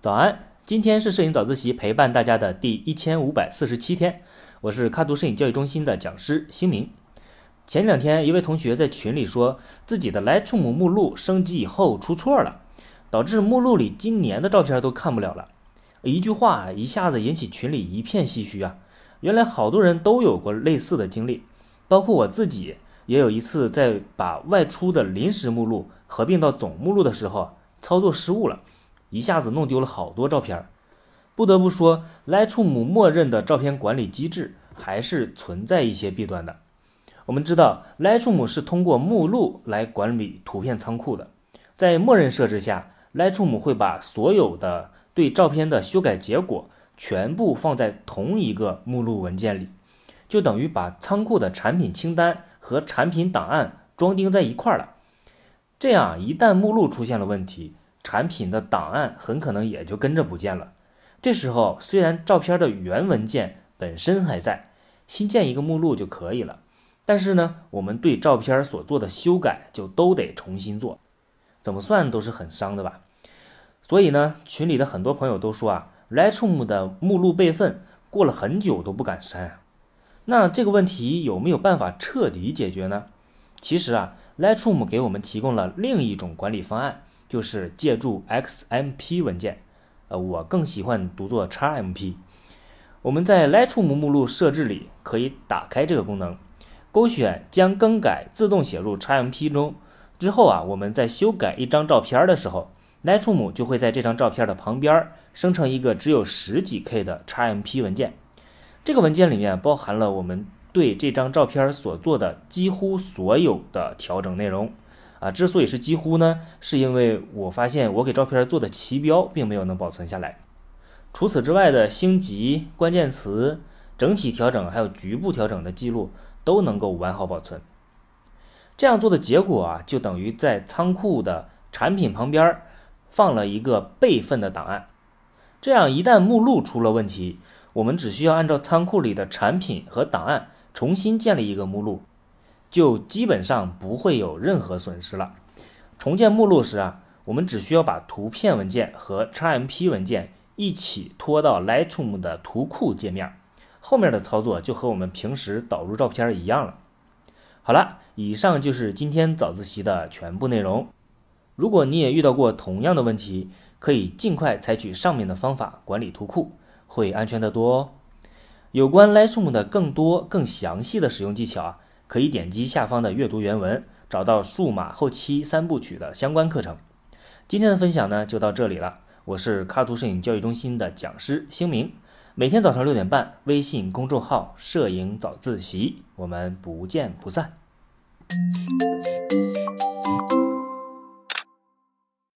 早安，今天是摄影早自习陪伴大家的第一千五百四十七天，我是咖图摄影教育中心的讲师星明。前两天，一位同学在群里说自己的 Lightroom 目录升级以后出错了，导致目录里今年的照片都看不了了。一句话一下子引起群里一片唏嘘啊！原来好多人都有过类似的经历，包括我自己也有一次在把外出的临时目录合并到总目录的时候，操作失误了。一下子弄丢了好多照片，不得不说，Lightroom 默认的照片管理机制还是存在一些弊端的。我们知道，Lightroom 是通过目录来管理图片仓库的，在默认设置下，Lightroom 会把所有的对照片的修改结果全部放在同一个目录文件里，就等于把仓库的产品清单和产品档案装订在一块儿了。这样，一旦目录出现了问题，产品的档案很可能也就跟着不见了。这时候，虽然照片的原文件本身还在，新建一个目录就可以了，但是呢，我们对照片所做的修改就都得重新做，怎么算都是很伤的吧。所以呢，群里的很多朋友都说啊，Lightroom 的目录备份过了很久都不敢删啊。那这个问题有没有办法彻底解决呢？其实啊，Lightroom 给我们提供了另一种管理方案。就是借助 XMP 文件，呃，我更喜欢读作 XMP。我们在 Lightroom 目录设置里可以打开这个功能，勾选将更改自动写入 XMP 中。之后啊，我们在修改一张照片的时候，Lightroom 就会在这张照片的旁边生成一个只有十几 K 的 XMP 文件。这个文件里面包含了我们对这张照片所做的几乎所有的调整内容。啊，之所以是几乎呢，是因为我发现我给照片做的旗标并没有能保存下来。除此之外的星级、关键词、整体调整还有局部调整的记录都能够完好保存。这样做的结果啊，就等于在仓库的产品旁边放了一个备份的档案。这样一旦目录出了问题，我们只需要按照仓库里的产品和档案重新建立一个目录。就基本上不会有任何损失了。重建目录时啊，我们只需要把图片文件和 XMP 文件一起拖到 Lightroom 的图库界面，后面的操作就和我们平时导入照片一样了。好了，以上就是今天早自习的全部内容。如果你也遇到过同样的问题，可以尽快采取上面的方法管理图库，会安全得多哦。有关 Lightroom 的更多更详细的使用技巧啊。可以点击下方的阅读原文，找到数码后期三部曲的相关课程。今天的分享呢就到这里了，我是卡图摄影教育中心的讲师星明，每天早上六点半，微信公众号“摄影早自习”，我们不见不散。